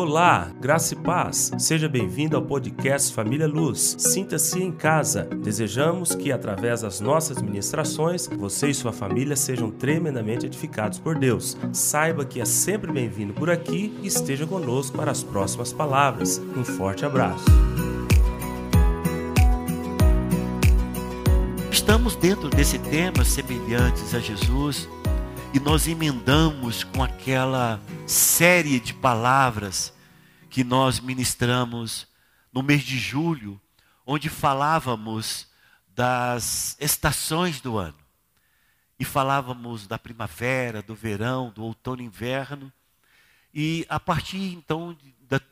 Olá, graça e paz. Seja bem-vindo ao podcast Família Luz. Sinta-se em casa. Desejamos que, através das nossas ministrações, você e sua família sejam tremendamente edificados por Deus. Saiba que é sempre bem-vindo por aqui e esteja conosco para as próximas palavras. Um forte abraço. Estamos dentro desse tema semelhantes a Jesus e nós emendamos com aquela série de palavras que nós ministramos no mês de julho, onde falávamos das estações do ano. E falávamos da primavera, do verão, do outono e inverno. E a partir então,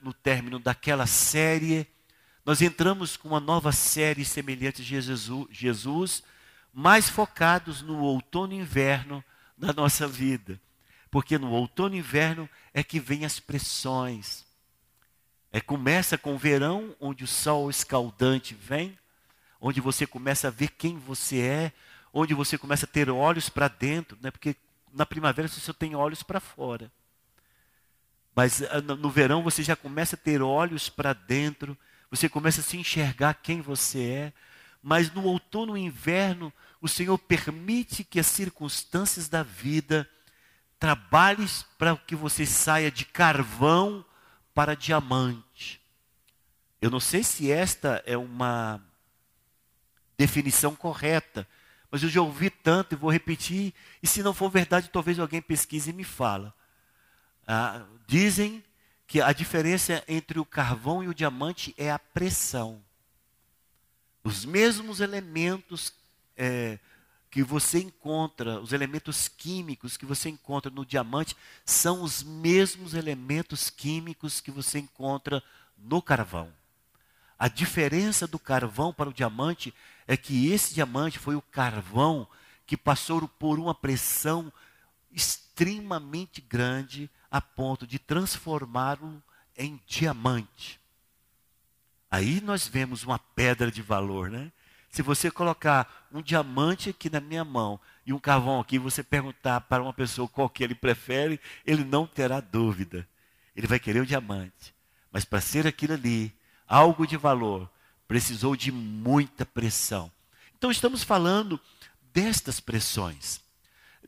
no término daquela série, nós entramos com uma nova série semelhante a Jesus, Jesus mais focados no outono e inverno da nossa vida. Porque no outono e inverno é que vem as pressões. É, começa com o verão, onde o sol escaldante vem, onde você começa a ver quem você é, onde você começa a ter olhos para dentro, né? porque na primavera você só tem olhos para fora. Mas ah, no verão você já começa a ter olhos para dentro, você começa a se enxergar quem você é. Mas no outono e inverno, o Senhor permite que as circunstâncias da vida trabalhem para que você saia de carvão para diamante. Eu não sei se esta é uma definição correta, mas eu já ouvi tanto e vou repetir, e se não for verdade, talvez alguém pesquise e me fala. Ah, dizem que a diferença entre o carvão e o diamante é a pressão. Os mesmos elementos é, que você encontra, os elementos químicos que você encontra no diamante, são os mesmos elementos químicos que você encontra no carvão. A diferença do carvão para o diamante é que esse diamante foi o carvão que passou por uma pressão extremamente grande a ponto de transformá-lo em diamante. Aí nós vemos uma pedra de valor, né? Se você colocar um diamante aqui na minha mão e um carvão aqui, você perguntar para uma pessoa qual que ele prefere, ele não terá dúvida. Ele vai querer o diamante. Mas para ser aquilo ali, algo de valor, precisou de muita pressão. Então estamos falando destas pressões.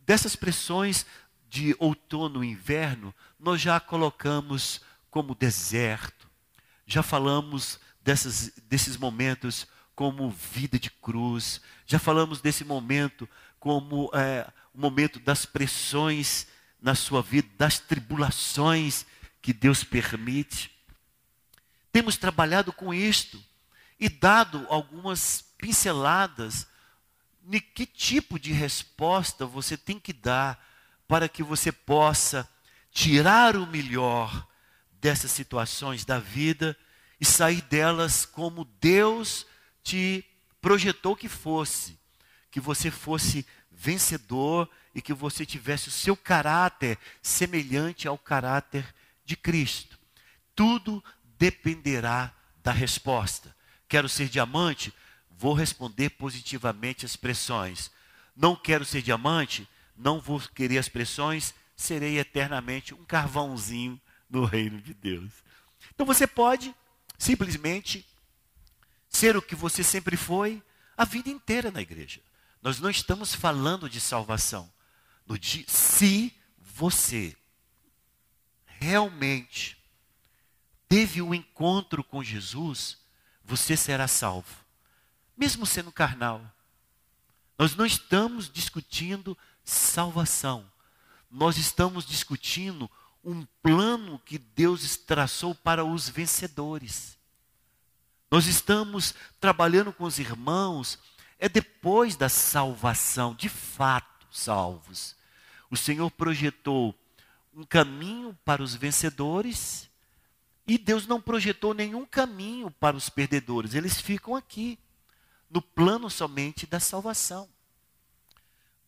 Dessas pressões de outono e inverno, nós já colocamos como deserto. Já falamos dessas, desses momentos como vida de cruz. Já falamos desse momento como é, o momento das pressões na sua vida, das tribulações que Deus permite. Temos trabalhado com isto e dado algumas pinceladas de que tipo de resposta você tem que dar para que você possa tirar o melhor dessas situações da vida e sair delas como Deus te projetou que fosse, que você fosse vencedor e que você tivesse o seu caráter semelhante ao caráter de Cristo. Tudo dependerá da resposta. Quero ser diamante? Vou responder positivamente as pressões. Não quero ser diamante? Não vou querer as pressões? Serei eternamente um carvãozinho no reino de Deus. Então você pode simplesmente ser o que você sempre foi a vida inteira na igreja. Nós não estamos falando de salvação. No dia, se você realmente teve um encontro com Jesus, você será salvo, mesmo sendo carnal. Nós não estamos discutindo salvação, nós estamos discutindo um plano que Deus traçou para os vencedores. Nós estamos trabalhando com os irmãos, é depois da salvação, de fato salvos. O Senhor projetou um caminho para os vencedores e Deus não projetou nenhum caminho para os perdedores. Eles ficam aqui, no plano somente da salvação.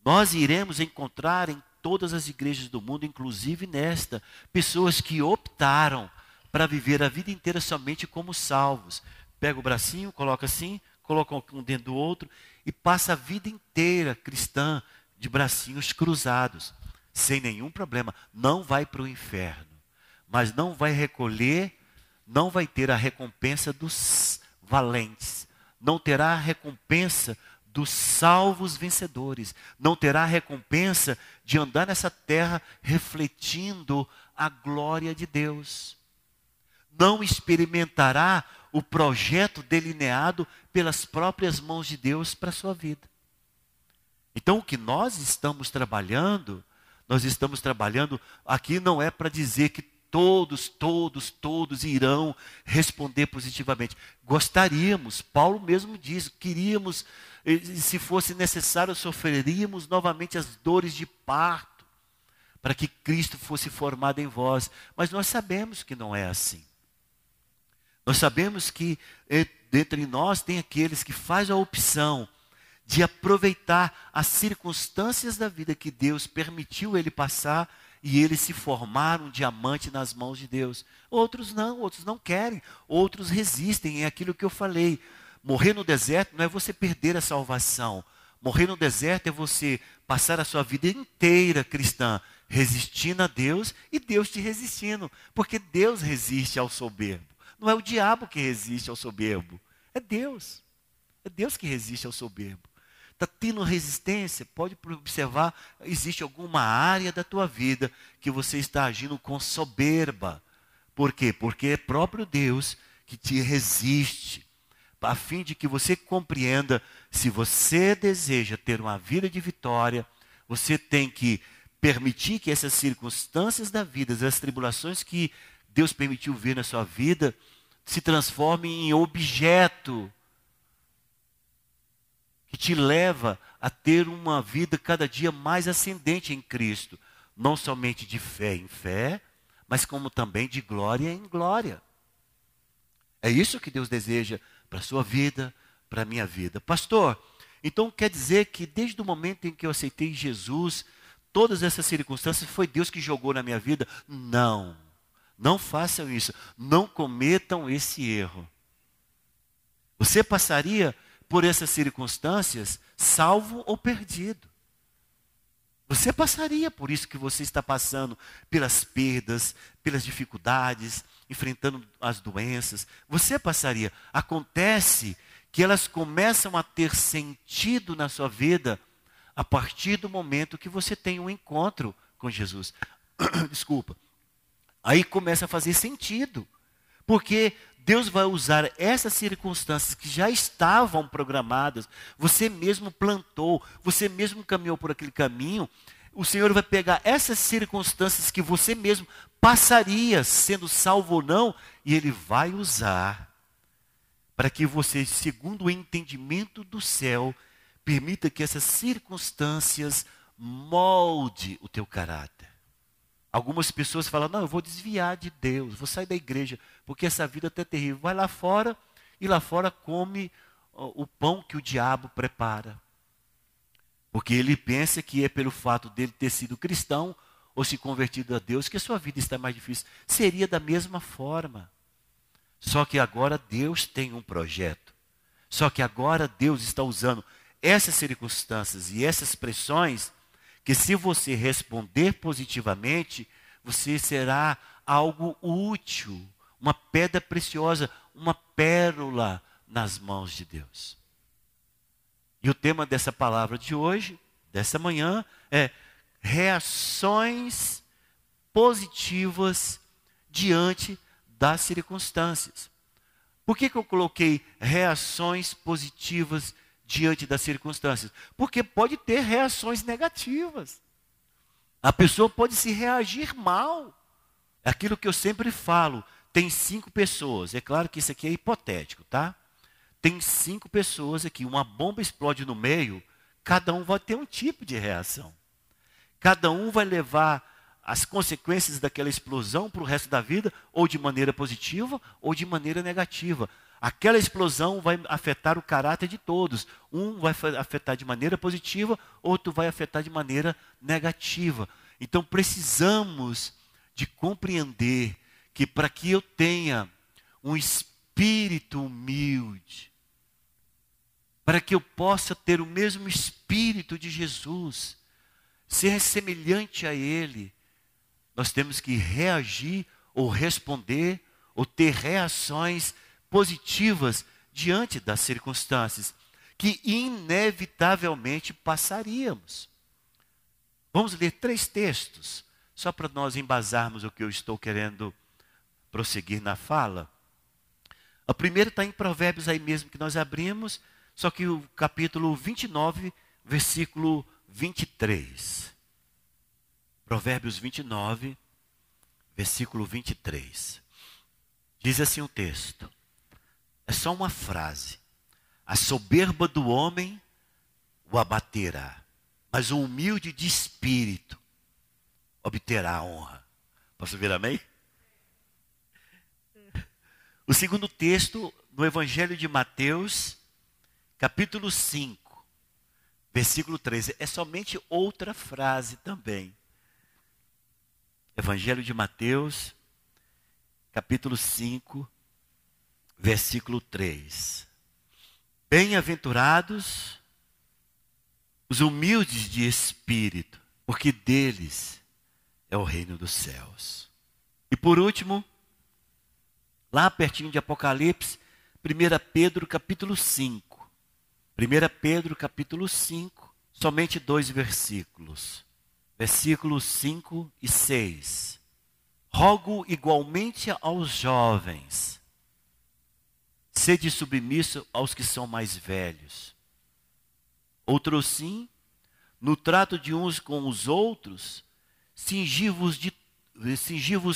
Nós iremos encontrar em todas as igrejas do mundo, inclusive nesta, pessoas que optaram para viver a vida inteira somente como salvos pega o bracinho, coloca assim, coloca um dentro do outro e passa a vida inteira cristã de bracinhos cruzados, sem nenhum problema. Não vai para o inferno, mas não vai recolher, não vai ter a recompensa dos valentes, não terá a recompensa dos salvos vencedores, não terá a recompensa de andar nessa terra refletindo a glória de Deus. Não experimentará o projeto delineado pelas próprias mãos de Deus para a sua vida. Então, o que nós estamos trabalhando, nós estamos trabalhando aqui não é para dizer que todos, todos, todos irão responder positivamente. Gostaríamos, Paulo mesmo diz, queríamos, se fosse necessário, sofreríamos novamente as dores de parto, para que Cristo fosse formado em vós. Mas nós sabemos que não é assim. Nós sabemos que dentre nós tem aqueles que fazem a opção de aproveitar as circunstâncias da vida que Deus permitiu ele passar e ele se formar um diamante nas mãos de Deus. Outros não, outros não querem, outros resistem. É aquilo que eu falei. Morrer no deserto não é você perder a salvação. Morrer no deserto é você passar a sua vida inteira cristã resistindo a Deus e Deus te resistindo, porque Deus resiste ao soberbo. Não é o diabo que resiste ao soberbo, é Deus. É Deus que resiste ao soberbo. Está tendo resistência? Pode observar, existe alguma área da tua vida que você está agindo com soberba. Por quê? Porque é próprio Deus que te resiste, a fim de que você compreenda, se você deseja ter uma vida de vitória, você tem que permitir que essas circunstâncias da vida, as tribulações que Deus permitiu ver na sua vida, se transformem em objeto que te leva a ter uma vida cada dia mais ascendente em Cristo, não somente de fé em fé, mas como também de glória em glória. É isso que Deus deseja para a sua vida, para a minha vida. Pastor, então quer dizer que desde o momento em que eu aceitei Jesus, todas essas circunstâncias foi Deus que jogou na minha vida? Não. Não façam isso. Não cometam esse erro. Você passaria por essas circunstâncias salvo ou perdido. Você passaria por isso que você está passando, pelas perdas, pelas dificuldades, enfrentando as doenças. Você passaria. Acontece que elas começam a ter sentido na sua vida a partir do momento que você tem um encontro com Jesus. Desculpa. Aí começa a fazer sentido. Porque Deus vai usar essas circunstâncias que já estavam programadas, você mesmo plantou, você mesmo caminhou por aquele caminho, o Senhor vai pegar essas circunstâncias que você mesmo passaria, sendo salvo ou não, e Ele vai usar para que você, segundo o entendimento do céu, permita que essas circunstâncias molde o teu caráter. Algumas pessoas falam: não, eu vou desviar de Deus, vou sair da igreja, porque essa vida é terrível. Vai lá fora e lá fora come o pão que o diabo prepara. Porque ele pensa que é pelo fato dele ter sido cristão ou se convertido a Deus que a sua vida está mais difícil. Seria da mesma forma. Só que agora Deus tem um projeto. Só que agora Deus está usando essas circunstâncias e essas pressões que se você responder positivamente, você será algo útil, uma pedra preciosa, uma pérola nas mãos de Deus. E o tema dessa palavra de hoje, dessa manhã, é reações positivas diante das circunstâncias. Por que, que eu coloquei reações positivas diante das circunstâncias? Porque pode ter reações negativas. A pessoa pode se reagir mal. É aquilo que eu sempre falo. Tem cinco pessoas. É claro que isso aqui é hipotético, tá? Tem cinco pessoas aqui. Uma bomba explode no meio. Cada um vai ter um tipo de reação. Cada um vai levar as consequências daquela explosão para o resto da vida, ou de maneira positiva, ou de maneira negativa. Aquela explosão vai afetar o caráter de todos. Um vai afetar de maneira positiva, outro vai afetar de maneira negativa. Então precisamos de compreender que para que eu tenha um espírito humilde, para que eu possa ter o mesmo espírito de Jesus, ser semelhante a Ele, nós temos que reagir ou responder, ou ter reações positivas diante das circunstâncias que inevitavelmente passaríamos. Vamos ler três textos, só para nós embasarmos o que eu estou querendo prosseguir na fala. A primeira está em Provérbios aí mesmo que nós abrimos, só que o capítulo 29, versículo 23. Provérbios 29, versículo 23. Diz assim o texto. É só uma frase. A soberba do homem o abaterá, mas o humilde de espírito obterá a honra. Posso ver amém? O segundo texto, no Evangelho de Mateus, capítulo 5, versículo 13, é somente outra frase também. Evangelho de Mateus, capítulo 5, versículo 3. Bem-aventurados os humildes de espírito, porque deles é o reino dos céus. E por último, lá pertinho de Apocalipse, 1 Pedro capítulo 5. 1 Pedro capítulo 5, somente dois versículos. Versículos 5 e 6. Rogo igualmente aos jovens, sede submisso aos que são mais velhos Outro sim, no trato de uns com os outros, cingivos,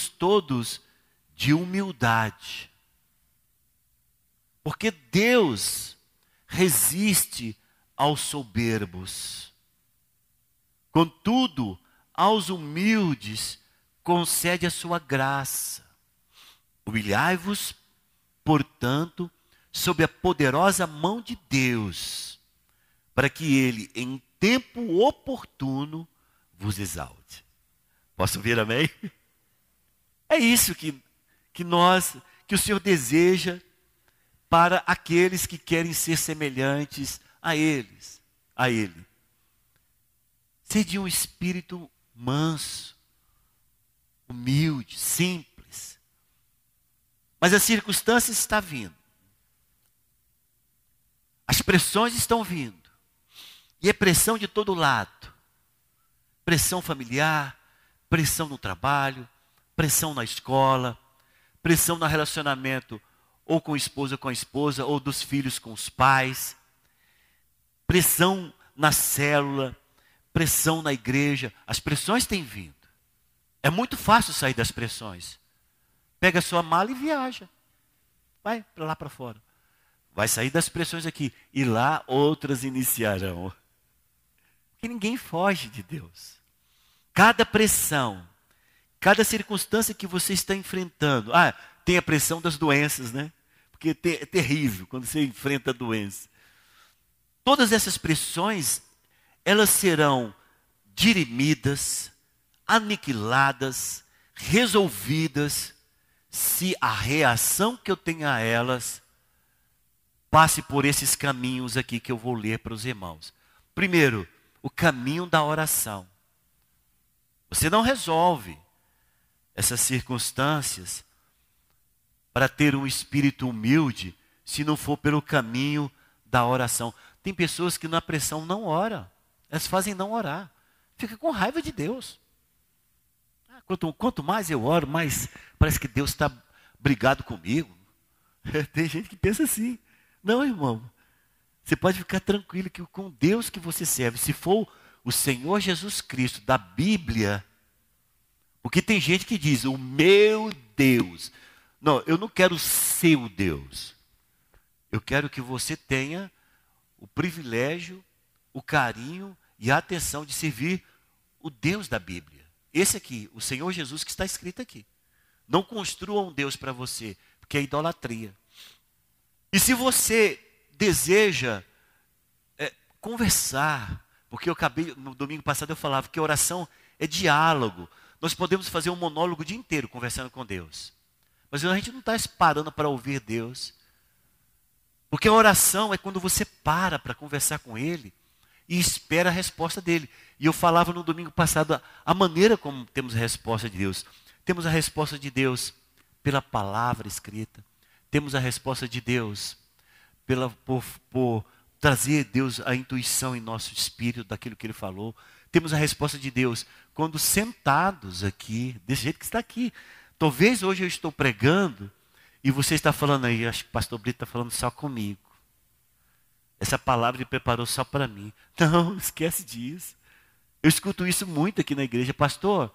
todos de humildade. Porque Deus resiste aos soberbos. Contudo, aos humildes concede a sua graça. Humilhai-vos, portanto, sob a poderosa mão de Deus para que ele, em tempo oportuno, vos exalte. Posso ver amém? É isso que, que nós, que o Senhor deseja para aqueles que querem ser semelhantes a eles, a Ele. Ser de um espírito manso, humilde, simples. Mas a circunstância está vindo. As pressões estão vindo. E é pressão de todo lado. Pressão familiar, pressão no trabalho, pressão na escola, pressão no relacionamento ou com a esposa com a esposa, ou dos filhos com os pais, pressão na célula, pressão na igreja. As pressões têm vindo. É muito fácil sair das pressões. Pega sua mala e viaja. Vai para lá para fora. Vai sair das pressões aqui. E lá outras iniciarão. Que ninguém foge de Deus. Cada pressão, cada circunstância que você está enfrentando. Ah, tem a pressão das doenças, né? Porque é terrível quando você enfrenta a doença. Todas essas pressões, elas serão dirimidas, aniquiladas, resolvidas, se a reação que eu tenho a elas passe por esses caminhos aqui que eu vou ler para os irmãos. Primeiro, o caminho da oração. Você não resolve essas circunstâncias para ter um espírito humilde se não for pelo caminho da oração. Tem pessoas que na pressão não oram, elas fazem não orar, fica com raiva de Deus. Quanto, quanto mais eu oro, mais parece que Deus está brigado comigo. Tem gente que pensa assim. Não, irmão, você pode ficar tranquilo que com Deus que você serve, se for o Senhor Jesus Cristo da Bíblia, porque tem gente que diz, o meu Deus. Não, eu não quero ser o Deus. Eu quero que você tenha o privilégio, o carinho e a atenção de servir o Deus da Bíblia. Esse aqui, o Senhor Jesus que está escrito aqui. Não construa um Deus para você, porque é idolatria. E se você deseja é, conversar, porque eu acabei, no domingo passado eu falava que oração é diálogo. Nós podemos fazer um monólogo o dia inteiro conversando com Deus. Mas a gente não está parando para ouvir Deus. Porque a oração é quando você para para conversar com Ele e espera a resposta dele. E eu falava no domingo passado a, maneira como temos a resposta de Deus. Temos a resposta de Deus pela palavra escrita. Temos a resposta de Deus pela, por, por trazer Deus a intuição em nosso espírito daquilo que Ele falou. Temos a resposta de Deus quando sentados aqui, desse jeito que está aqui. Talvez hoje eu estou pregando e você está falando aí, acho que o pastor Brito está falando só comigo. Essa palavra ele preparou só para mim. Não, esquece disso. Eu escuto isso muito aqui na igreja. Pastor,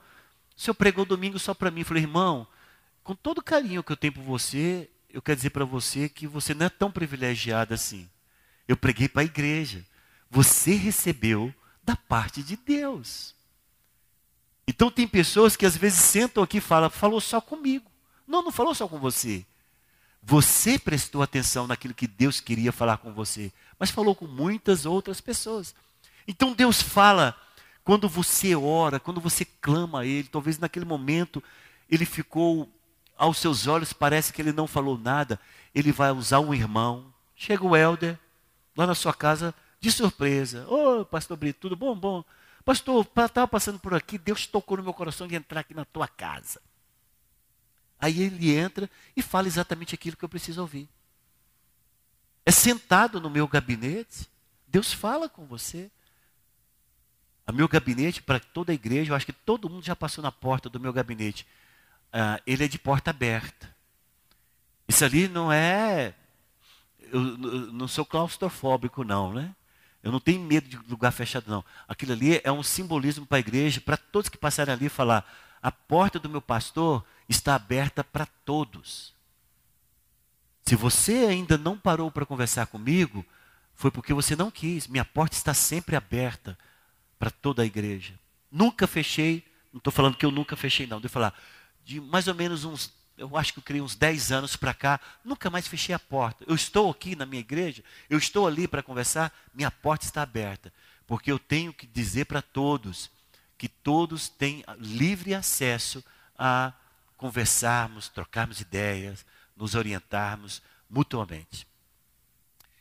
o senhor pregou domingo só para mim. Eu falei, irmão, com todo o carinho que eu tenho por você, eu quero dizer para você que você não é tão privilegiado assim. Eu preguei para a igreja. Você recebeu da parte de Deus. Então tem pessoas que às vezes sentam aqui e falam, falou só comigo. Não, não falou só com você. Você prestou atenção naquilo que Deus queria falar com você, mas falou com muitas outras pessoas. Então Deus fala quando você ora, quando você clama a Ele, talvez naquele momento ele ficou aos seus olhos, parece que ele não falou nada. Ele vai usar um irmão. Chega o Helder, lá na sua casa, de surpresa. Ô, oh, pastor Brito, tudo bom? Bom. Pastor, estava passando por aqui, Deus tocou no meu coração de entrar aqui na tua casa. Aí ele entra e fala exatamente aquilo que eu preciso ouvir. É sentado no meu gabinete, Deus fala com você. O meu gabinete, para toda a igreja, eu acho que todo mundo já passou na porta do meu gabinete. Ah, ele é de porta aberta. Isso ali não é. Eu, não sou claustrofóbico, não, né? Eu não tenho medo de lugar fechado, não. Aquilo ali é um simbolismo para a igreja, para todos que passarem ali falar: a porta do meu pastor está aberta para todos. Se você ainda não parou para conversar comigo, foi porque você não quis. Minha porta está sempre aberta para toda a igreja. Nunca fechei, não estou falando que eu nunca fechei, não. Devo falar, de mais ou menos uns, eu acho que eu criei uns 10 anos para cá, nunca mais fechei a porta. Eu estou aqui na minha igreja, eu estou ali para conversar, minha porta está aberta. Porque eu tenho que dizer para todos que todos têm livre acesso a conversarmos, trocarmos ideias, nos orientarmos mutuamente.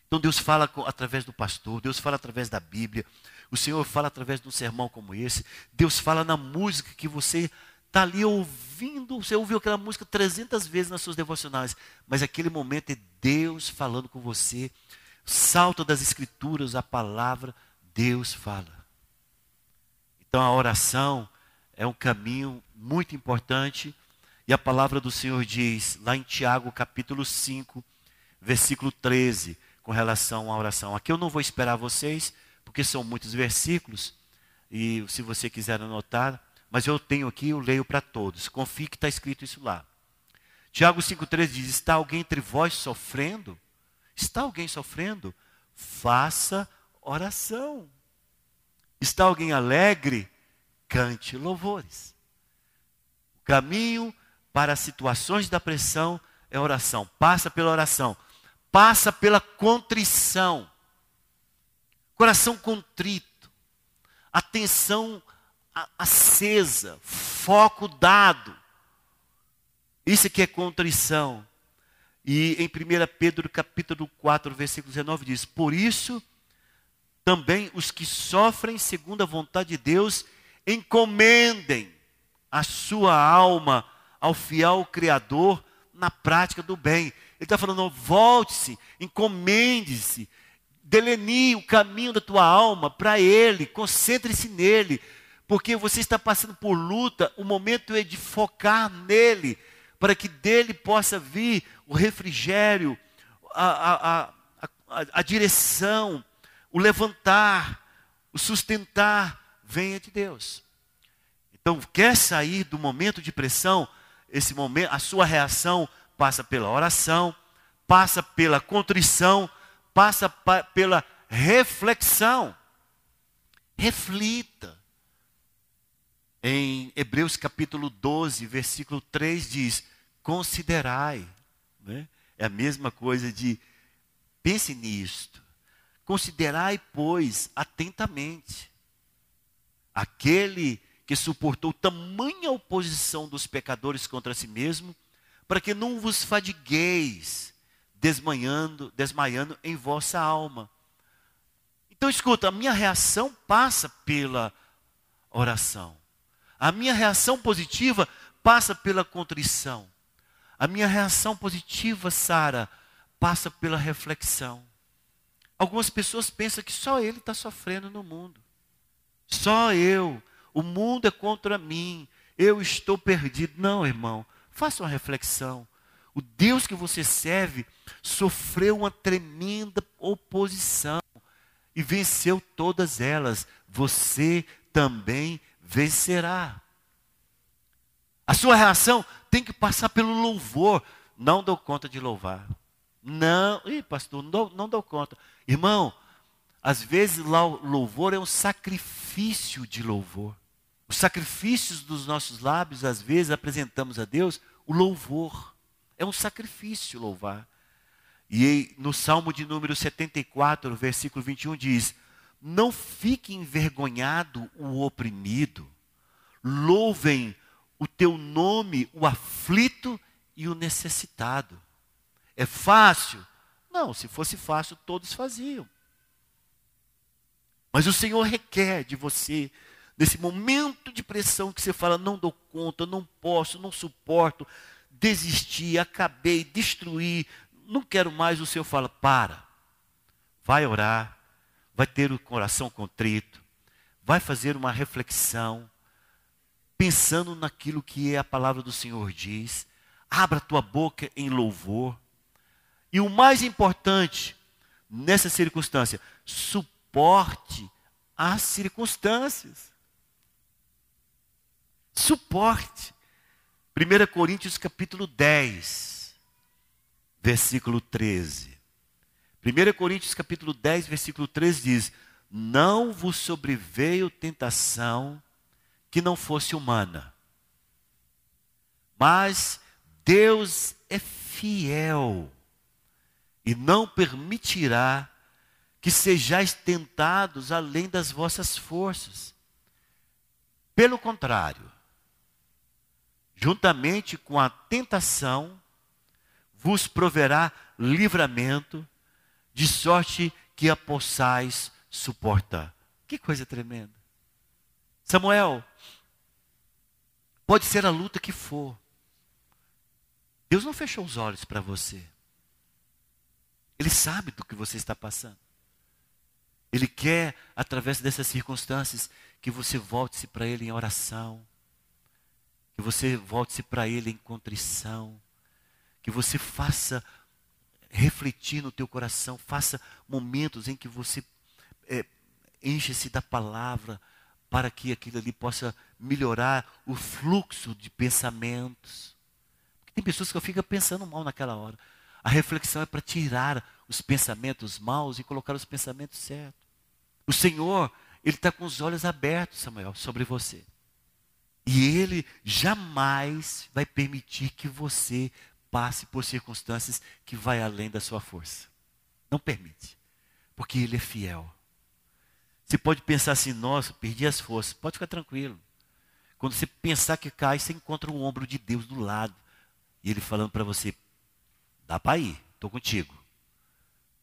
Então Deus fala através do pastor, Deus fala através da Bíblia, o Senhor fala através de um sermão como esse, Deus fala na música que você está ali ouvindo, você ouviu aquela música 300 vezes nas suas devocionais, mas aquele momento é Deus falando com você, salto das escrituras, a palavra, Deus fala. Então a oração é um caminho muito importante, e a palavra do Senhor diz, lá em Tiago capítulo 5, versículo 13, com relação à oração. Aqui eu não vou esperar vocês, porque são muitos versículos, e se você quiser anotar, mas eu tenho aqui, eu leio para todos. Confie que está escrito isso lá. Tiago 5,3 diz: Está alguém entre vós sofrendo? Está alguém sofrendo? Faça oração. Está alguém alegre? Cante louvores. O caminho para situações da pressão é oração. Passa pela oração. Passa pela contrição. Coração contrito. Atenção acesa, foco dado. Isso aqui é contrição. E em 1 Pedro capítulo 4, versículo 19 diz: Por isso também os que sofrem segundo a vontade de Deus encomendem a sua alma ao fiel Criador na prática do bem. Ele está falando, volte-se, encomende-se, delenie o caminho da tua alma para Ele, concentre-se nele, porque você está passando por luta, o momento é de focar nele, para que dele possa vir o refrigério, a, a, a, a, direção, o levantar, o sustentar, venha de Deus. Então, quer sair do momento de pressão, esse momento, a sua reação passa pela oração, passa pela contrição, passa pela reflexão. Reflita. Em Hebreus capítulo 12, versículo 3 diz: Considerai. Né? É a mesma coisa de pense nisto. Considerai, pois, atentamente aquele que suportou tamanha oposição dos pecadores contra si mesmo, para que não vos fadigueis, desmanhando, desmaiando em vossa alma. Então, escuta, a minha reação passa pela oração. A minha reação positiva passa pela contrição. A minha reação positiva, Sara, passa pela reflexão. Algumas pessoas pensam que só ele está sofrendo no mundo. Só eu. O mundo é contra mim. Eu estou perdido. Não, irmão. Faça uma reflexão. O Deus que você serve sofreu uma tremenda oposição e venceu todas elas. Você também vencerá. A sua reação tem que passar pelo louvor. Não dou conta de louvar. Não, Ih, pastor, não dou, não dou conta. Irmão, às vezes louvor é um sacrifício de louvor. Os sacrifícios dos nossos lábios, às vezes, apresentamos a Deus o louvor. É um sacrifício louvar. E no Salmo de número 74, versículo 21, diz: Não fique envergonhado o oprimido, louvem o teu nome, o aflito e o necessitado. É fácil? Não, se fosse fácil, todos faziam. Mas o Senhor requer de você, nesse momento de pressão que você fala, não dou conta, não posso, não suporto, desisti, acabei, destruí, não quero mais, o Senhor fala, para, vai orar, vai ter o coração contrito, vai fazer uma reflexão, pensando naquilo que a palavra do Senhor diz. Abra tua boca em louvor. E o mais importante nessa circunstância, suporte as circunstâncias. Suporte. 1 Coríntios capítulo 10, versículo 13. 1 Coríntios capítulo 10, versículo 13 diz: Não vos sobreveio tentação que não fosse humana. Mas Deus é fiel e não permitirá que sejais tentados além das vossas forças. Pelo contrário, juntamente com a tentação, vos proverá livramento, de sorte que a possais suportar. Que coisa tremenda. Samuel, pode ser a luta que for. Deus não fechou os olhos para você. Ele sabe do que você está passando. Ele quer, através dessas circunstâncias, que você volte-se para Ele em oração, que você volte-se para Ele em contrição, que você faça refletir no teu coração, faça momentos em que você é, enche-se da palavra, para que aquilo ali possa melhorar o fluxo de pensamentos. Porque tem pessoas que ficam pensando mal naquela hora. A reflexão é para tirar os pensamentos maus e colocar os pensamentos certos. O Senhor, Ele está com os olhos abertos, Samuel, sobre você. E Ele jamais vai permitir que você passe por circunstâncias que vai além da sua força. Não permite. Porque Ele é fiel. Você pode pensar assim, nossa, perdi as forças. Pode ficar tranquilo. Quando você pensar que cai, você encontra o ombro de Deus do lado. E Ele falando para você, dá para ir, estou contigo.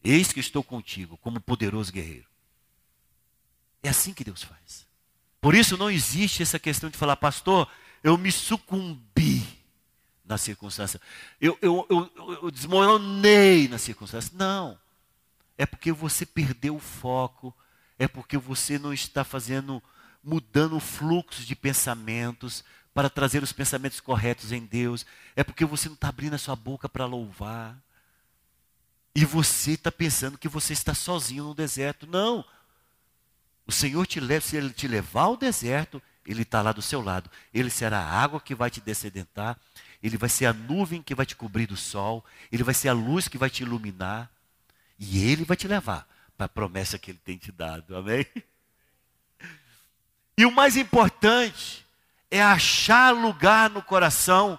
Eis que estou contigo, como poderoso guerreiro. É assim que Deus faz. Por isso não existe essa questão de falar, pastor, eu me sucumbi na circunstância. Eu, eu, eu, eu desmoronei na circunstância. Não. É porque você perdeu o foco é porque você não está fazendo, mudando o fluxo de pensamentos para trazer os pensamentos corretos em Deus. É porque você não está abrindo a sua boca para louvar. E você está pensando que você está sozinho no deserto. Não. O Senhor te leva, se Ele te levar ao deserto, Ele está lá do seu lado. Ele será a água que vai te descedentar. Ele vai ser a nuvem que vai te cobrir do sol. Ele vai ser a luz que vai te iluminar. E Ele vai te levar para a promessa que Ele tem te dado. Amém? E o mais importante é achar lugar no coração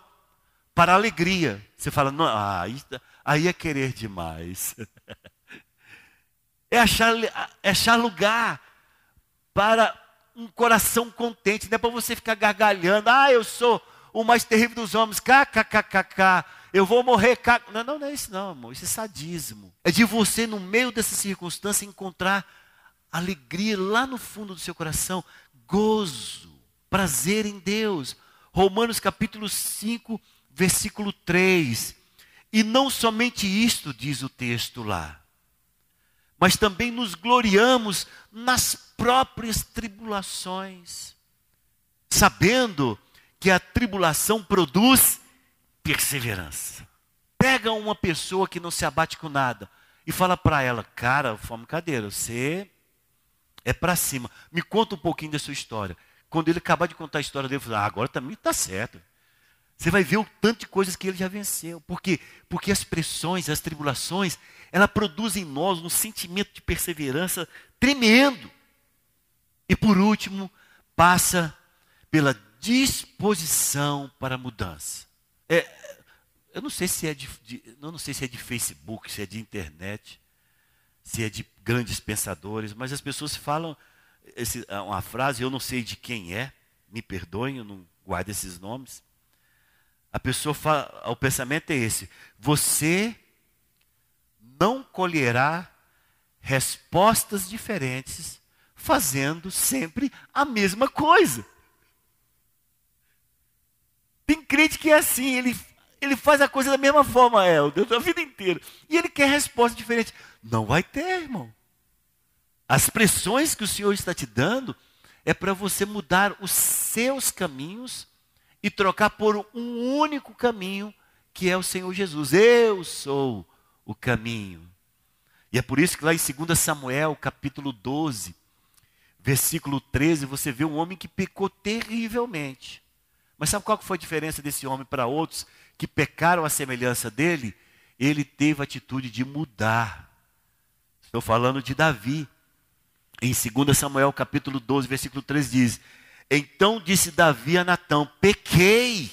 para alegria. Você fala, não, ah, aí é querer demais. É achar, é achar lugar para um coração contente, não é para você ficar gargalhando, ah, eu sou o mais terrível dos homens, kkkk, eu vou morrer. Não, não, não é isso não, amor. Isso é sadismo. É de você, no meio dessa circunstância, encontrar alegria lá no fundo do seu coração, gozo, prazer em Deus. Romanos capítulo 5, versículo 3. E não somente isto, diz o texto lá, mas também nos gloriamos nas próprias tribulações, sabendo que a tribulação produz perseverança. Pega uma pessoa que não se abate com nada e fala para ela, cara, fome cadeira, você é para cima. Me conta um pouquinho da sua história. Quando ele acabar de contar a história dele, eu falo, ah, agora também está certo. Você vai ver o tanto de coisas que ele já venceu. Por quê? Porque as pressões, as tribulações, ela produzem em nós um sentimento de perseverança tremendo. E por último, passa pela disposição para a mudança. É, eu não sei se é de, de, eu não sei se é de Facebook, se é de internet, se é de grandes pensadores, mas as pessoas falam esse, uma frase, eu não sei de quem é, me perdoem, eu não guardo esses nomes a pessoa fala, o pensamento é esse: você não colherá respostas diferentes fazendo sempre a mesma coisa. Tem crente que é assim, ele, ele faz a coisa da mesma forma, é, a vida inteira. E ele quer resposta diferente. Não vai ter, irmão. As pressões que o Senhor está te dando é para você mudar os seus caminhos e trocar por um único caminho, que é o Senhor Jesus. Eu sou o caminho. E é por isso que lá em 2 Samuel, capítulo 12, versículo 13, você vê um homem que pecou terrivelmente. Mas sabe qual foi a diferença desse homem para outros que pecaram à semelhança dele? Ele teve a atitude de mudar. Estou falando de Davi. Em 2 Samuel capítulo 12, versículo 13 diz: então disse Davi a Natão: Pequei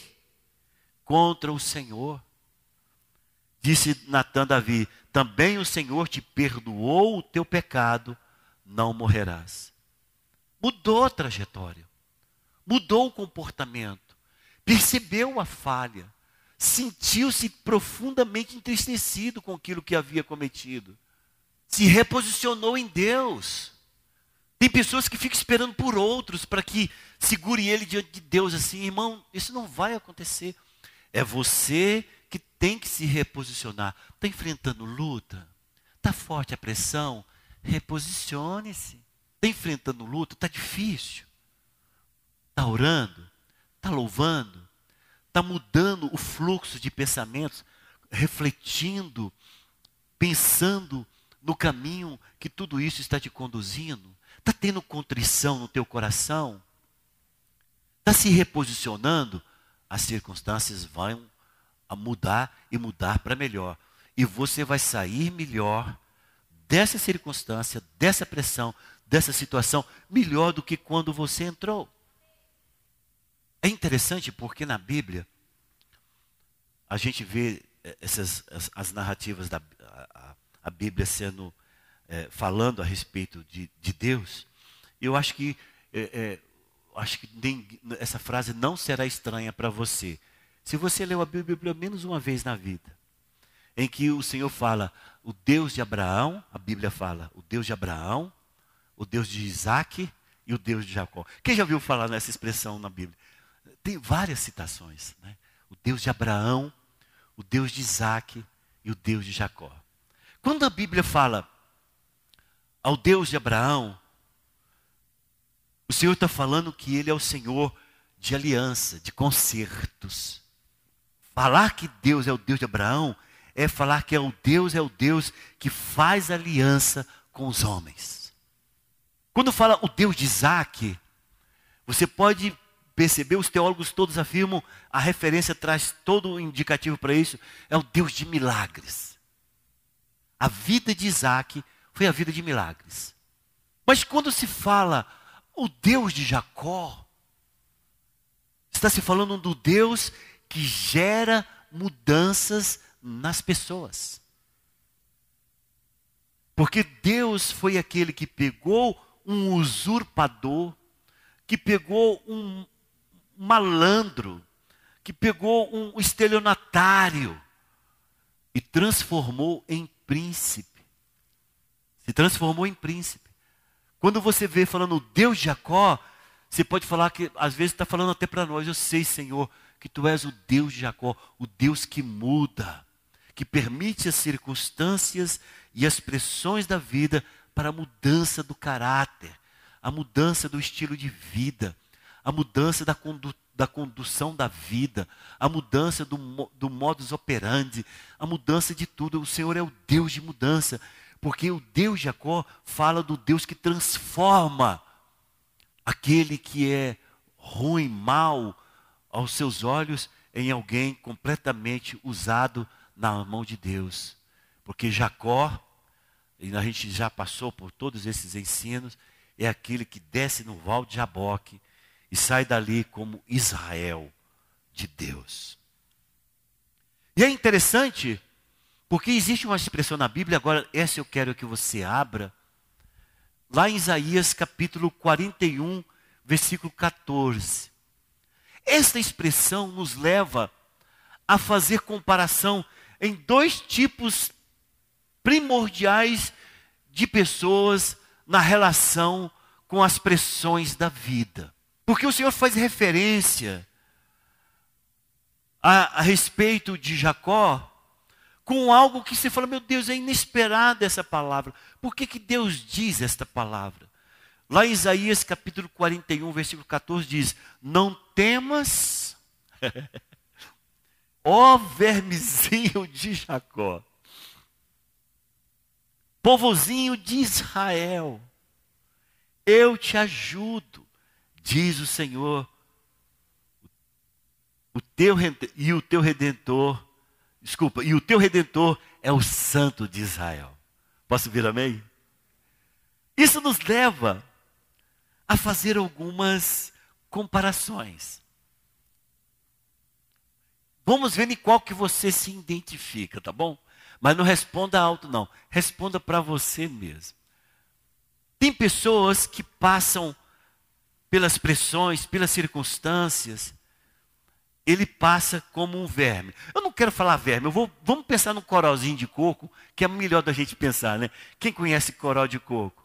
contra o Senhor. Disse Natã Davi: Também o Senhor te perdoou o teu pecado, não morrerás. Mudou a trajetória, mudou o comportamento, percebeu a falha, sentiu-se profundamente entristecido com aquilo que havia cometido, se reposicionou em Deus tem pessoas que ficam esperando por outros para que segure ele diante de Deus assim, irmão, isso não vai acontecer. É você que tem que se reposicionar. Está enfrentando luta? Está forte a pressão? Reposicione-se. Está enfrentando luta? Está difícil? Está orando? Está louvando? Está mudando o fluxo de pensamentos? Refletindo? Pensando no caminho que tudo isso está te conduzindo? Está tendo contrição no teu coração? Está se reposicionando? As circunstâncias vão a mudar e mudar para melhor. E você vai sair melhor dessa circunstância, dessa pressão, dessa situação, melhor do que quando você entrou. É interessante porque na Bíblia a gente vê eh, essas as, as narrativas da a, a Bíblia sendo é, falando a respeito de, de Deus, eu acho que, é, é, acho que nem, essa frase não será estranha para você. Se você leu a Bíblia pelo menos uma vez na vida, em que o Senhor fala, o Deus de Abraão, a Bíblia fala, o Deus de Abraão, o Deus de Isaac e o Deus de Jacó. Quem já ouviu falar nessa expressão na Bíblia? Tem várias citações. Né? O Deus de Abraão, o Deus de Isaac e o Deus de Jacó. Quando a Bíblia fala ao Deus de Abraão, o Senhor está falando que Ele é o Senhor de aliança, de concertos. Falar que Deus é o Deus de Abraão é falar que é o Deus é o Deus que faz aliança com os homens. Quando fala o Deus de Isaac, você pode perceber, os teólogos todos afirmam, a referência traz todo o indicativo para isso, é o Deus de milagres. A vida de Isaac foi a vida de milagres. Mas quando se fala o Deus de Jacó, está se falando do Deus que gera mudanças nas pessoas. Porque Deus foi aquele que pegou um usurpador, que pegou um malandro, que pegou um estelionatário e transformou em príncipe se transformou em príncipe. Quando você vê falando Deus de Jacó, Você pode falar que, às vezes, está falando até para nós, eu sei, Senhor, que Tu és o Deus de Jacó, o Deus que muda, que permite as circunstâncias e as pressões da vida para a mudança do caráter, a mudança do estilo de vida, a mudança da, condu da condução da vida, a mudança do, do modus operandi, a mudança de tudo. O Senhor é o Deus de mudança, porque o Deus de Jacó fala do Deus que transforma aquele que é ruim, mal aos seus olhos, em alguém completamente usado na mão de Deus. Porque Jacó, e a gente já passou por todos esses ensinos, é aquele que desce no val de Jaboque e sai dali como Israel de Deus. E é interessante, porque existe uma expressão na Bíblia, agora essa eu quero que você abra, lá em Isaías capítulo 41, versículo 14. Esta expressão nos leva a fazer comparação em dois tipos primordiais de pessoas na relação com as pressões da vida. Porque o Senhor faz referência a, a respeito de Jacó com algo que você fala, meu Deus, é inesperado essa palavra. Por que, que Deus diz esta palavra? Lá em Isaías capítulo 41, versículo 14 diz: Não temas, ó vermezinho de Jacó, povozinho de Israel, eu te ajudo diz o Senhor, o teu e o teu redentor, desculpa, e o teu redentor é o santo de Israel. Posso vir amém? Isso nos leva a fazer algumas comparações. Vamos ver em qual que você se identifica, tá bom? Mas não responda alto não, responda para você mesmo. Tem pessoas que passam pelas pressões, pelas circunstâncias, ele passa como um verme. Eu não quero falar verme, eu vou, vamos pensar no coralzinho de coco, que é melhor da gente pensar, né? Quem conhece coral de coco?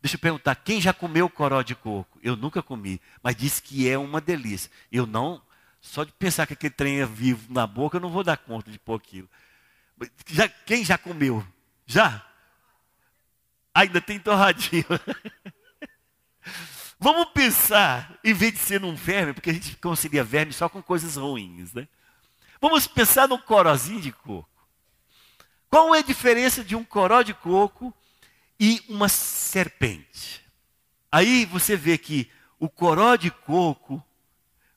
Deixa eu perguntar, quem já comeu coral de coco? Eu nunca comi, mas disse que é uma delícia. Eu não, só de pensar que aquele trem é vivo na boca, eu não vou dar conta de pôr aquilo. Já, quem já comeu? Já? Ainda tem torradinho. Vamos pensar, em vez de ser num verme, porque a gente concilia verme só com coisas ruins, né? Vamos pensar num corozinho de coco. Qual é a diferença de um coró de coco e uma serpente? Aí você vê que o coró de coco,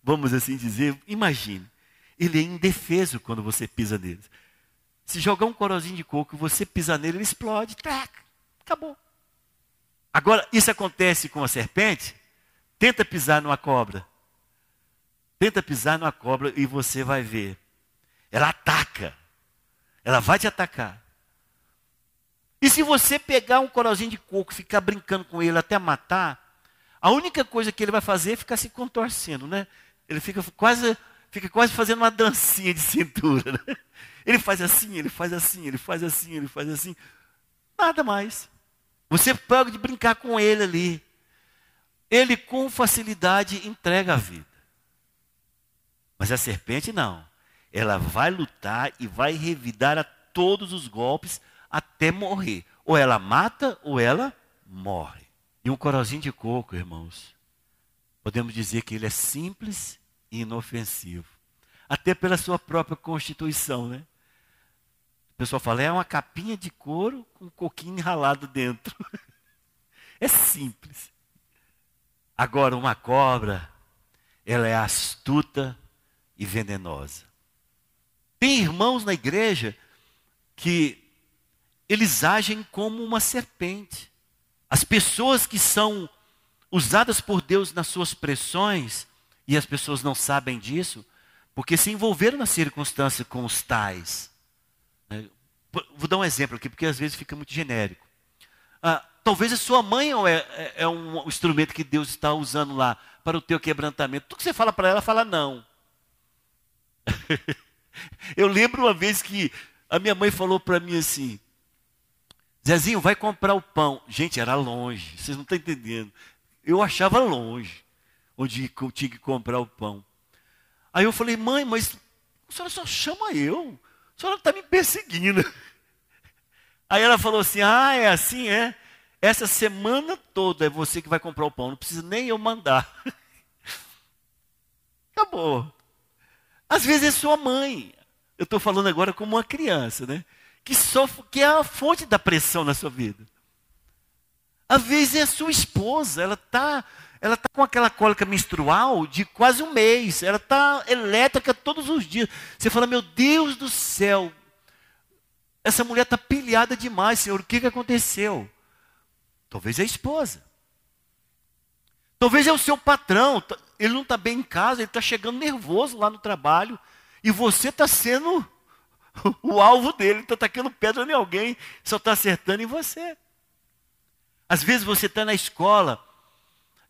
vamos assim dizer, imagine, ele é indefeso quando você pisa nele. Se jogar um corozinho de coco e você pisar nele, ele explode, tac, acabou. Agora, isso acontece com a serpente? Tenta pisar numa cobra. Tenta pisar numa cobra e você vai ver. Ela ataca. Ela vai te atacar. E se você pegar um coralzinho de coco e ficar brincando com ele até matar, a única coisa que ele vai fazer é ficar se contorcendo, né? Ele fica quase, fica quase fazendo uma dancinha de cintura. Né? Ele faz assim, ele faz assim, ele faz assim, ele faz assim. Nada mais. Você pode brincar com ele ali. Ele com facilidade entrega a vida. Mas a serpente não. Ela vai lutar e vai revidar a todos os golpes até morrer. Ou ela mata ou ela morre. E um coralzinho de coco, irmãos, podemos dizer que ele é simples e inofensivo. Até pela sua própria constituição, né? O pessoal fala, é uma capinha de couro com um coquinho enralado dentro. é simples. Agora, uma cobra, ela é astuta e venenosa. Tem irmãos na igreja que eles agem como uma serpente. As pessoas que são usadas por Deus nas suas pressões, e as pessoas não sabem disso, porque se envolveram na circunstância com os tais. Vou dar um exemplo aqui, porque às vezes fica muito genérico. Ah, talvez a sua mãe é, é, é um instrumento que Deus está usando lá para o teu quebrantamento. Tudo que você fala para ela, fala não. Eu lembro uma vez que a minha mãe falou para mim assim: Zezinho, vai comprar o pão. Gente, era longe, vocês não estão entendendo. Eu achava longe. onde eu tinha que comprar o pão. Aí eu falei, mãe, mas a senhora só chama eu. A senhora está me perseguindo. Aí ela falou assim: Ah, é assim, é? Essa semana toda é você que vai comprar o pão, não precisa nem eu mandar. Acabou. Às vezes é sua mãe. Eu estou falando agora como uma criança, né? Que sofre, que é a fonte da pressão na sua vida. Às vezes é a sua esposa, ela está ela tá com aquela cólica menstrual de quase um mês, ela está elétrica todos os dias. Você fala, meu Deus do céu, essa mulher está pilhada demais, Senhor, o que, que aconteceu? Talvez é a esposa. Talvez é o seu patrão, tá, ele não está bem em casa, ele está chegando nervoso lá no trabalho, e você está sendo o alvo dele, está tacando pedra em alguém, só está acertando em você. Às vezes você está na escola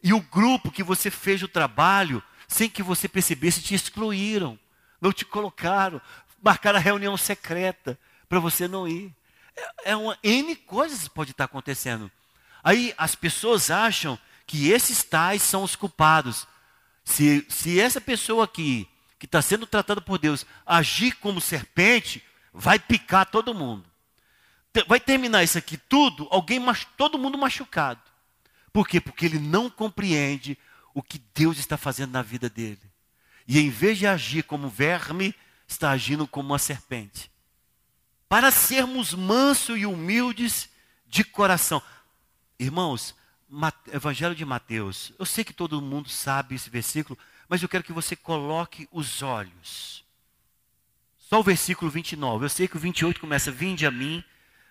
e o grupo que você fez o trabalho, sem que você percebesse, te excluíram, não te colocaram, marcaram a reunião secreta para você não ir. É, é uma N coisas pode estar acontecendo. Aí as pessoas acham que esses tais são os culpados. Se, se essa pessoa aqui, que está sendo tratada por Deus, agir como serpente, vai picar todo mundo. Vai terminar isso aqui tudo, alguém, todo mundo machucado. Por quê? Porque ele não compreende o que Deus está fazendo na vida dele. E em vez de agir como verme, está agindo como uma serpente para sermos mansos e humildes de coração. Irmãos, Evangelho de Mateus, eu sei que todo mundo sabe esse versículo, mas eu quero que você coloque os olhos. Só o versículo 29. Eu sei que o 28 começa, vinde a mim,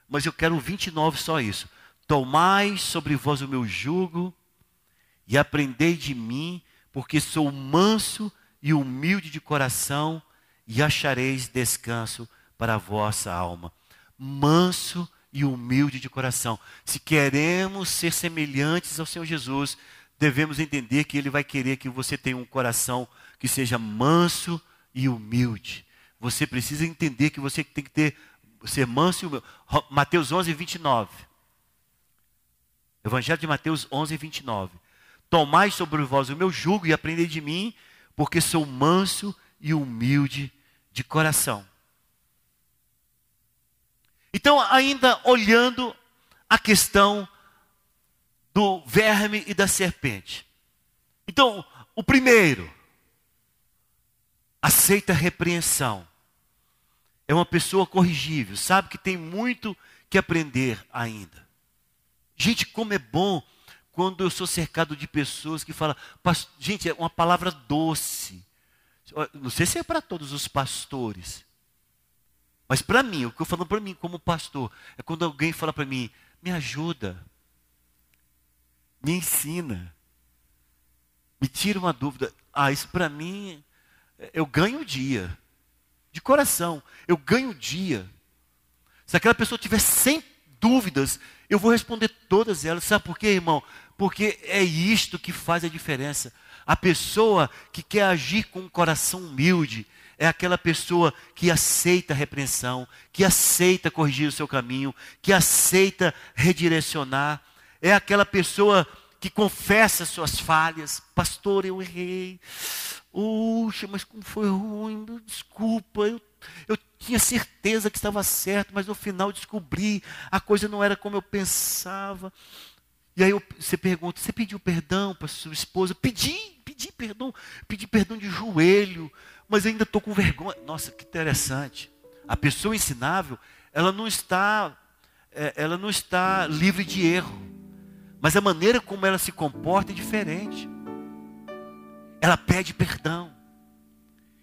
mas eu quero o 29 só isso. Tomai sobre vós o meu jugo e aprendei de mim, porque sou manso e humilde de coração, e achareis descanso para a vossa alma. Manso e humilde de coração. Se queremos ser semelhantes ao Senhor Jesus, devemos entender que Ele vai querer que você tenha um coração que seja manso e humilde. Você precisa entender que você tem que ter, ser manso e humilde. Mateus 11, 29. Evangelho de Mateus 11, 29. Tomai sobre vós o meu jugo e aprendei de mim, porque sou manso e humilde de coração. Então, ainda olhando a questão do verme e da serpente. Então, o primeiro, aceita a repreensão. É uma pessoa corrigível, sabe que tem muito que aprender ainda. Gente, como é bom quando eu sou cercado de pessoas que falam, gente, é uma palavra doce. Não sei se é para todos os pastores, mas para mim, o que eu falo para mim como pastor, é quando alguém fala para mim, me ajuda, me ensina, me tira uma dúvida. Ah, isso para mim, eu ganho o dia, de coração, eu ganho o dia. Se aquela pessoa tiver 100 dúvidas, eu vou responder todas elas. Sabe por quê, irmão? Porque é isto que faz a diferença. A pessoa que quer agir com um coração humilde, é aquela pessoa que aceita a repreensão, que aceita corrigir o seu caminho, que aceita redirecionar. É aquela pessoa que confessa suas falhas. Pastor, eu errei. Puxa, mas como foi ruim. Desculpa, eu, eu tinha certeza que estava certo, mas no final descobri, a coisa não era como eu pensava. E aí você pergunta, você pediu perdão para sua esposa? Pedi, pedi perdão, pedi perdão de joelho mas ainda estou com vergonha. Nossa, que interessante. A pessoa ensinável, ela não está, é, ela não está livre de erro, mas a maneira como ela se comporta é diferente. Ela pede perdão,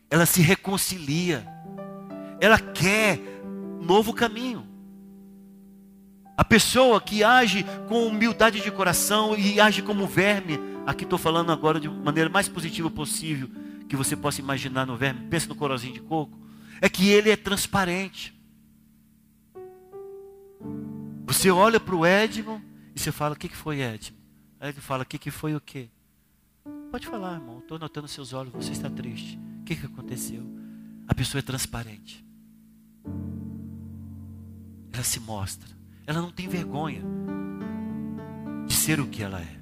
ela se reconcilia, ela quer novo caminho. A pessoa que age com humildade de coração e age como verme, aqui estou falando agora de maneira mais positiva possível, que você possa imaginar no verme, pensa no corozinho de coco, é que ele é transparente. Você olha para o Edmo e você fala, o que, que foi Edmo? Aí ele fala, o que, que foi o quê? Pode falar, irmão, estou notando seus olhos, você está triste. O que, que aconteceu? A pessoa é transparente. Ela se mostra. Ela não tem vergonha de ser o que ela é.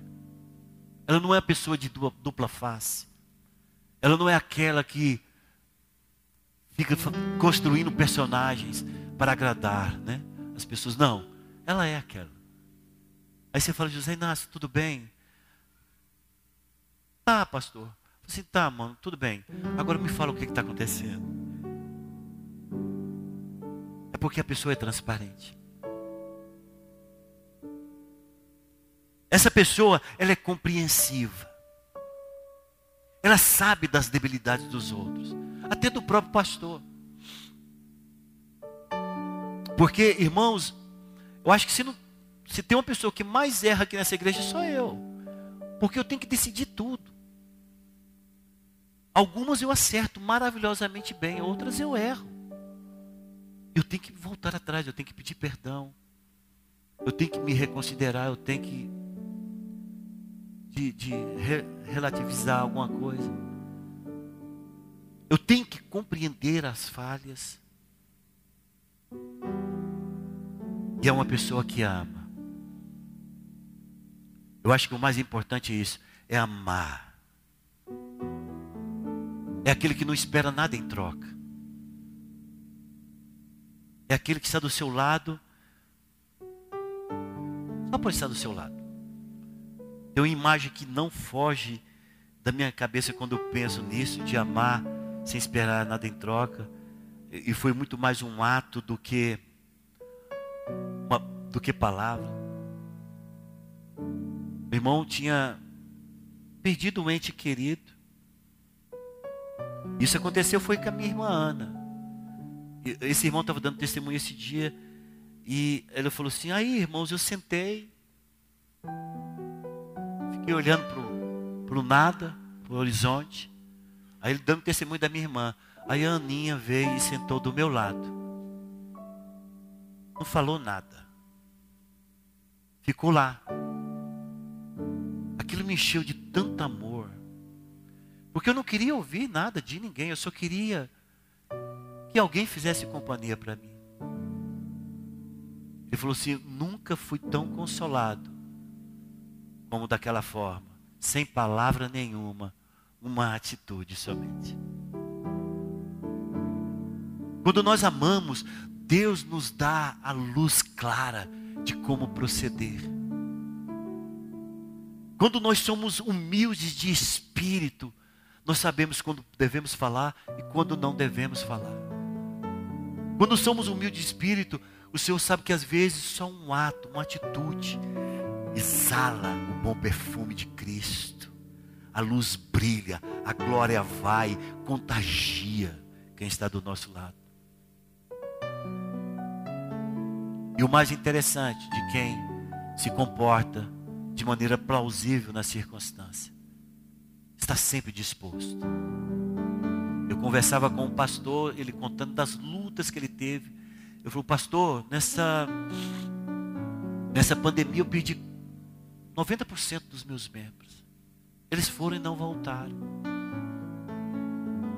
Ela não é a pessoa de dupla face. Ela não é aquela que fica construindo personagens para agradar, né? As pessoas não. Ela é aquela. Aí você fala, José Inácio, tudo bem? Tá, pastor. Assim, tá, mano, tudo bem. Agora me fala o que está acontecendo. É porque a pessoa é transparente. Essa pessoa, ela é compreensiva. Ela sabe das debilidades dos outros, até do próprio pastor. Porque, irmãos, eu acho que se, não, se tem uma pessoa que mais erra aqui nessa igreja, sou eu. Porque eu tenho que decidir tudo. Algumas eu acerto maravilhosamente bem, outras eu erro. Eu tenho que voltar atrás, eu tenho que pedir perdão. Eu tenho que me reconsiderar, eu tenho que de, de re, relativizar alguma coisa. Eu tenho que compreender as falhas. E é uma pessoa que ama. Eu acho que o mais importante é isso, é amar. É aquele que não espera nada em troca. É aquele que está do seu lado, só por estar do seu lado. Tem uma imagem que não foge da minha cabeça quando eu penso nisso, de amar sem esperar nada em troca. E foi muito mais um ato do que uma, do que palavra. O irmão tinha perdido um ente querido. Isso aconteceu foi com a minha irmã Ana. Esse irmão estava dando testemunho esse dia e ele falou assim: aí, irmãos, eu sentei Fiquei olhando para o nada, para o horizonte. Aí ele dando testemunho da minha irmã. Aí a Aninha veio e sentou do meu lado. Não falou nada. Ficou lá. Aquilo me encheu de tanto amor. Porque eu não queria ouvir nada de ninguém. Eu só queria que alguém fizesse companhia para mim. Ele falou assim: nunca fui tão consolado como daquela forma, sem palavra nenhuma, uma atitude somente. Quando nós amamos, Deus nos dá a luz clara de como proceder. Quando nós somos humildes de espírito, nós sabemos quando devemos falar e quando não devemos falar. Quando somos humildes de espírito, o Senhor sabe que às vezes só um ato, uma atitude, exala o bom perfume de Cristo. A luz brilha, a glória vai, contagia quem está do nosso lado. E o mais interessante de quem se comporta de maneira plausível na circunstância, está sempre disposto. Eu conversava com um pastor, ele contando das lutas que ele teve. Eu falei, pastor, nessa, nessa pandemia eu perdi 90% dos meus membros. Eles foram e não voltaram.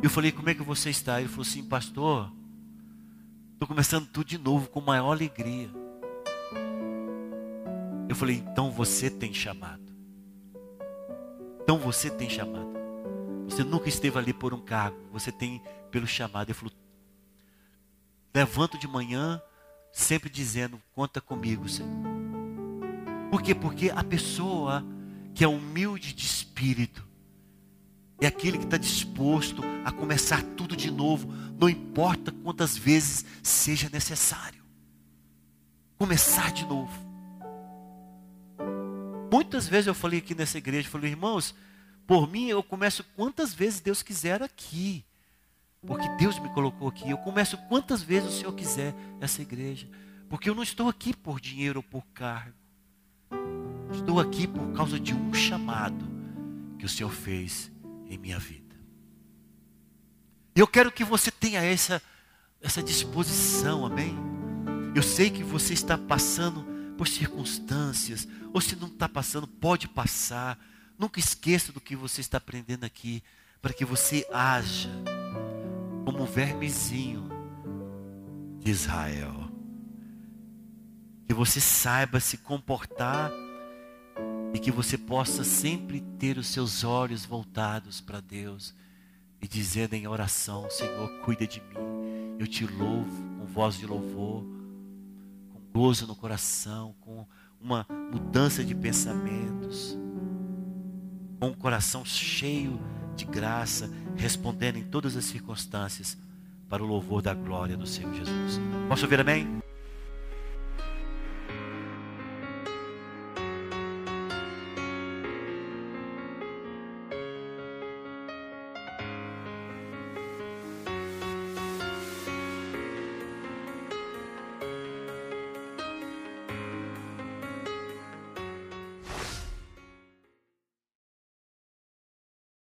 Eu falei, como é que você está? Ele falou assim, pastor, estou começando tudo de novo com maior alegria. Eu falei, então você tem chamado. Então você tem chamado. Você nunca esteve ali por um cargo, você tem pelo chamado. Ele falou, levanto de manhã, sempre dizendo, conta comigo, Senhor. Por quê? Porque a pessoa que é humilde de espírito é aquele que está disposto a começar tudo de novo, não importa quantas vezes seja necessário. Começar de novo. Muitas vezes eu falei aqui nessa igreja, falei, irmãos, por mim eu começo quantas vezes Deus quiser aqui. Porque Deus me colocou aqui. Eu começo quantas vezes o Senhor quiser essa igreja. Porque eu não estou aqui por dinheiro ou por cargo. Estou aqui por causa de um chamado que o Senhor fez em minha vida. Eu quero que você tenha essa, essa disposição, amém? Eu sei que você está passando por circunstâncias, ou se não está passando, pode passar. Nunca esqueça do que você está aprendendo aqui, para que você haja como um vermezinho de Israel. Que você saiba se comportar E que você possa sempre ter os seus olhos voltados para Deus e dizendo em oração: Senhor, cuida de mim. Eu te louvo com voz de louvor, com gozo no coração, com uma mudança de pensamentos, com um coração cheio de graça, respondendo em todas as circunstâncias para o louvor da glória do Senhor Jesus. Posso ouvir amém?